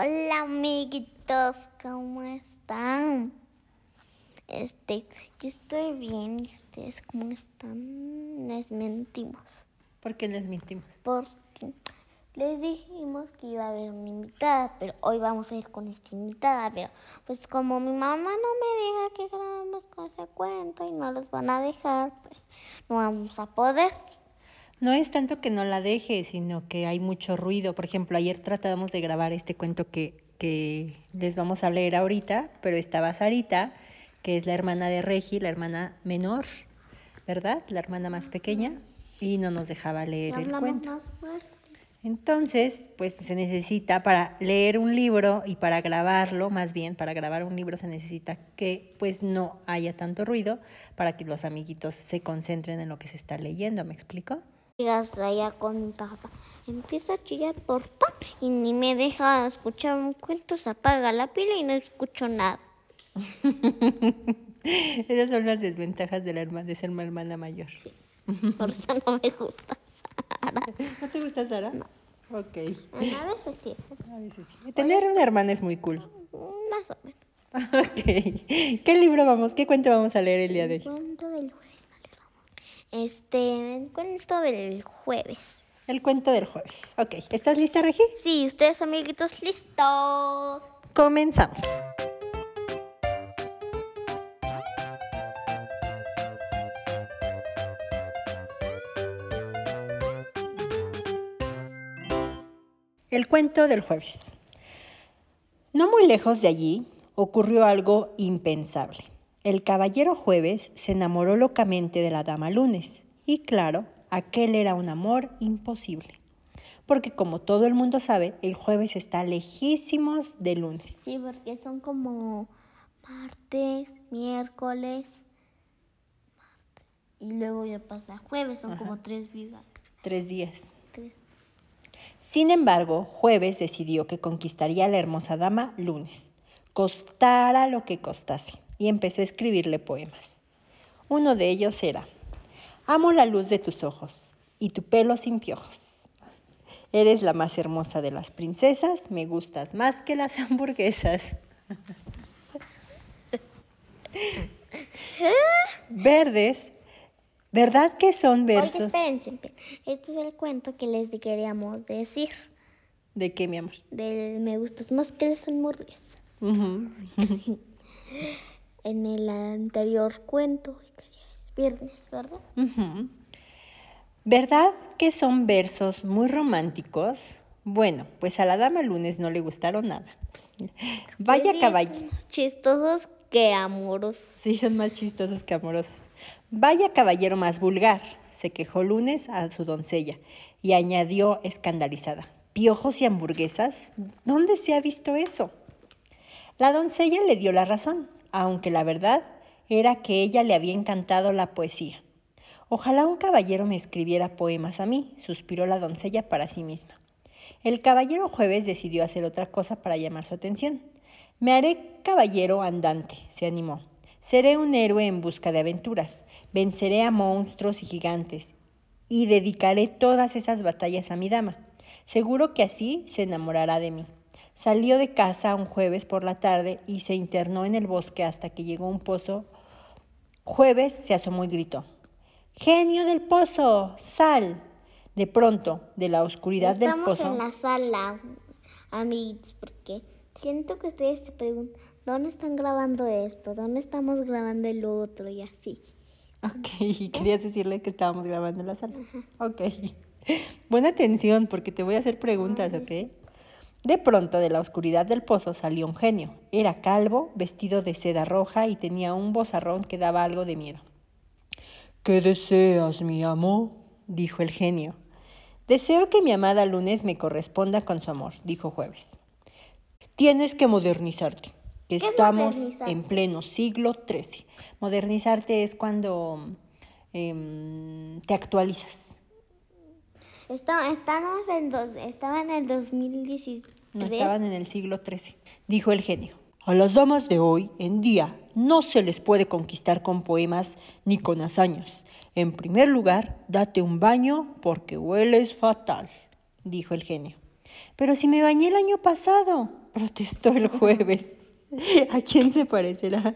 Hola amiguitos, ¿cómo están? Este, yo estoy bien, ¿y ustedes cómo están? Les mentimos. ¿Por qué les mentimos? Porque les dijimos que iba a haber una invitada, pero hoy vamos a ir con esta invitada, pero pues como mi mamá no me deja que grabemos con ese cuento y no los van a dejar, pues no vamos a poder. No es tanto que no la deje, sino que hay mucho ruido. Por ejemplo, ayer tratamos de grabar este cuento que, que les vamos a leer ahorita, pero estaba Sarita, que es la hermana de Regi, la hermana menor, ¿verdad? La hermana más pequeña, y no nos dejaba leer el cuento. más fuerte. Entonces, pues se necesita para leer un libro y para grabarlo, más bien para grabar un libro se necesita que pues no haya tanto ruido para que los amiguitos se concentren en lo que se está leyendo, ¿me explico? Llegas allá con mi papá, empieza a chillar por todo y ni me deja escuchar un cuento, se apaga la pila y no escucho nada. Esas son las desventajas de, la herma- de ser una hermana mayor. Por eso no me gusta Sara. ¿No te gusta Sara? No. Ok. Bueno, a veces sí, A veces sí. Tener una hermana es muy cool. más o menos. Ok. ¿Qué libro vamos, qué cuento vamos a leer el día de El hoy? cuento del vamos. Este, el cuento del jueves. El cuento del jueves. Ok. ¿Estás lista, Regi? Sí, ustedes amiguitos, listos. Comenzamos. El cuento del jueves. No muy lejos de allí ocurrió algo impensable. El caballero jueves se enamoró locamente de la dama lunes y claro, aquel era un amor imposible. Porque como todo el mundo sabe, el jueves está lejísimos de lunes. Sí, porque son como martes, miércoles, martes. Y luego ya pasa jueves, son como tres vidas. Tres días. Tres. Sin embargo, Jueves decidió que conquistaría a la hermosa dama lunes, costara lo que costase, y empezó a escribirle poemas. Uno de ellos era, Amo la luz de tus ojos y tu pelo sin piojos. Eres la más hermosa de las princesas, me gustas más que las hamburguesas. Verdes, ¿verdad que son Oye, versos? espérense, espérense. Este es el cuento que les queríamos decir. ¿De qué, mi amor? Del me gustas más que las hamburguesas. Ujú. En el anterior cuento, que ya es viernes, ¿verdad? ¿Verdad que son versos muy románticos? Bueno, pues a la dama lunes no le gustaron nada. Vaya Pues caballero. son más Chistosos que amorosos. Sí, son más chistosos que amorosos. Vaya caballero más vulgar, se quejó lunes a su doncella y añadió escandalizada. ¿Piojos y hamburguesas? ¿Dónde se ha visto eso? La doncella le dio la razón, aunque la verdad era que ella le había encantado la poesía. Ojalá un caballero me escribiera poemas a mí, suspiró la doncella para sí misma. El caballero jueves decidió hacer otra cosa para llamar su atención. Me haré caballero andante, se animó. Seré un héroe en busca de aventuras. Venceré a monstruos y gigantes y dedicaré todas esas batallas a mi dama. Seguro que así se enamorará de mí. Salió de casa un jueves por la tarde y se internó en el bosque hasta que llegó a un pozo. Jueves se asomó y gritó. Genio del pozo, sal. De pronto, de la oscuridad del Estamos pozo. en la sala, amiguitos, porque siento que ustedes se preguntan, ¿dónde están grabando esto? ¿Dónde estamos grabando el otro? Y así. Ok, querías decirle que estábamos grabando en la sala. Ok. Buena atención porque te voy a hacer preguntas, ¿ok? De pronto, de la oscuridad del pozo salió un genio. Era calvo, vestido de seda roja y tenía un bozarrón que daba algo de miedo. ¿Qué deseas, mi amo? dijo el genio. Deseo que mi amada lunes me corresponda con su amor, dijo Jueves. Tienes que modernizarte, que ¿Qué es estamos modernizarte? en pleno siglo XIII. Modernizarte es cuando em, te actualizas. Está- estamos en dos, estaba en el 2013. No estaban en el siglo XIII, dijo el genio. A las damas de hoy en día no se les puede conquistar con poemas ni con hazañas. En primer lugar, date un baño porque hueles fatal, dijo el genio. Pero si me bañé el año pasado, protestó el jueves. ¿A quién se parecerá?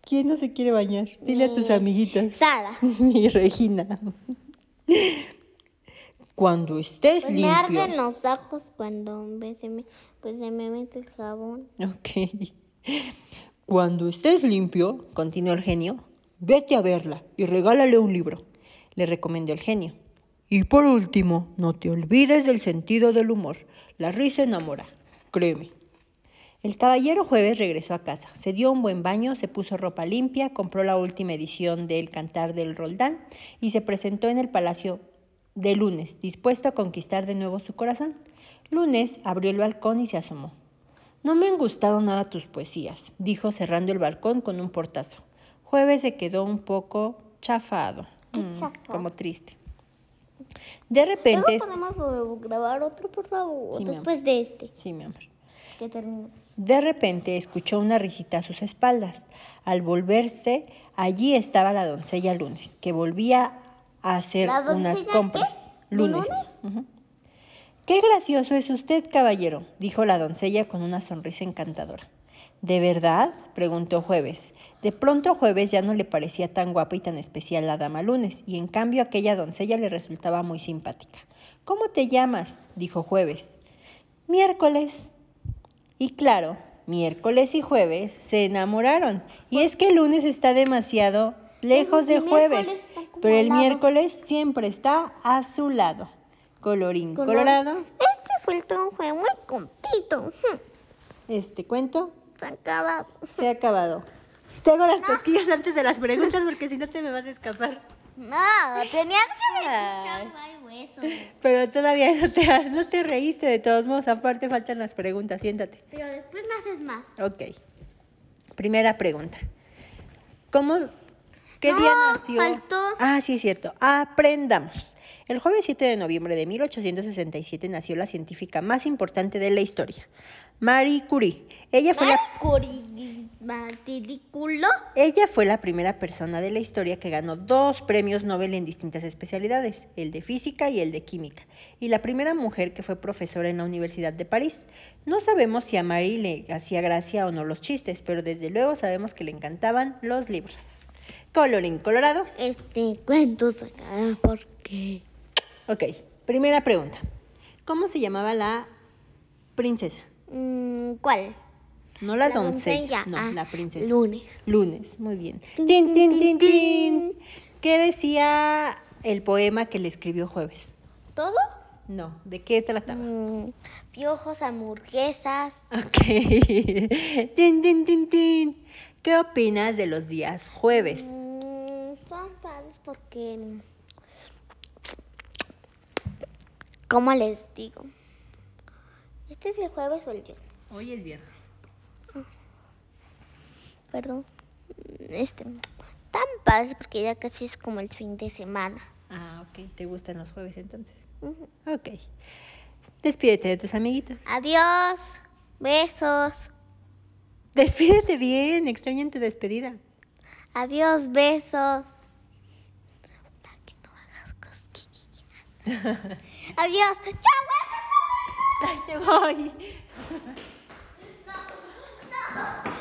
¿Quién no se quiere bañar? Dile a tus amiguitas. Sara. Mi Regina. Cuando estés Pues me limpio. arden los ojos cuando me- se me, pues se me mete el jabón. Ok. Cuando estés limpio, continuó el genio, vete a verla y regálale un libro, le recomendó el genio. Y por último, no te olvides del sentido del humor. La risa enamora, créeme. El caballero jueves regresó a casa, se dio un buen baño, se puso ropa limpia, compró la última edición del Cantar del Roldán y se presentó en el palacio de lunes, dispuesto a conquistar de nuevo su corazón. Lunes abrió el balcón y se asomó. No me han gustado nada tus poesías, dijo cerrando el balcón con un portazo. Jueves se quedó un poco chafado, ¿Qué mm, como triste. De repente... Luego es- podemos grabar otro, por favor, Sí, después de este. Sí, mi amor. Que. De repente escuchó una risita a sus espaldas. Al volverse, allí estaba la doncella Lunes, que volvía a hacer ¿La doncella unas qué? compras. Lunes. Qué gracioso es usted, caballero, dijo la doncella con una sonrisa encantadora. ¿De verdad? preguntó Jueves. De pronto Jueves ya no le parecía tan guapa y tan especial la dama Lunes, y en cambio aquella doncella le resultaba muy simpática. ¿Cómo te llamas? dijo Jueves. Miércoles. Y claro, miércoles y jueves se enamoraron. Y es que el lunes está demasiado lejos de jueves, miércoles pero el miércoles siempre está a su lado. Colorín Color- colorado, Este filtro fue muy cortito. Este cuento Se ha acabado. se ha acabado. Tengo las cosquillas antes de las preguntas porque si no te me vas a escapar. No, tenía que Ay. desechar el hueso. Pero todavía no te, no te reíste de todos modos. Aparte faltan las preguntas. Siéntate. Pero después me haces más. Ok. Primera pregunta. ¿Cómo, qué No, día nació? faltó. Ah, sí, es cierto. Aprendamos. El jueves 7 de noviembre de 1867 nació la científica más importante de la historia, Marie Curie. Ella fue la Marcurículo. ella fue la primera persona de la historia que ganó dos premios Nobel en distintas especialidades, el de física y el de química, y la primera mujer que fue profesora en la Universidad de París. No sabemos si a Marie le hacía gracia o no los chistes, pero desde luego sabemos que le encantaban los libros. Colorín colorado. Este cuento se acaba porque. Ok, primera pregunta. ¿Cómo se llamaba la princesa? Mm, ¿Cuál? No la, doncella, no, Ah, la princesa. Lunes. Lunes, muy bien. Tin, Tin, tin, tin, tin, tin, tin. ¿Qué decía el poema que le escribió Jueves? ¿Todo? No, ¿de qué trataba? Mm, piojos, hamburguesas. Ok. tin, tin, tin, tin. ¿Qué opinas de los días jueves? Mm, son padres porque. ¿Cómo les digo? ¿Este es el jueves o el viernes? Hoy es viernes. Perdón. Este. Tan padres porque ya casi es como el fin de semana. Ah, ok. ¿Te gustan los jueves entonces? Ujú. Ok. Despídete de tus amiguitos. Adiós. Besos. Despídete bien, extrañan tu despedida. Adiós, besos. Para que no hagas cosquillas. Adiós. Chao. Ay, te voy. No, no.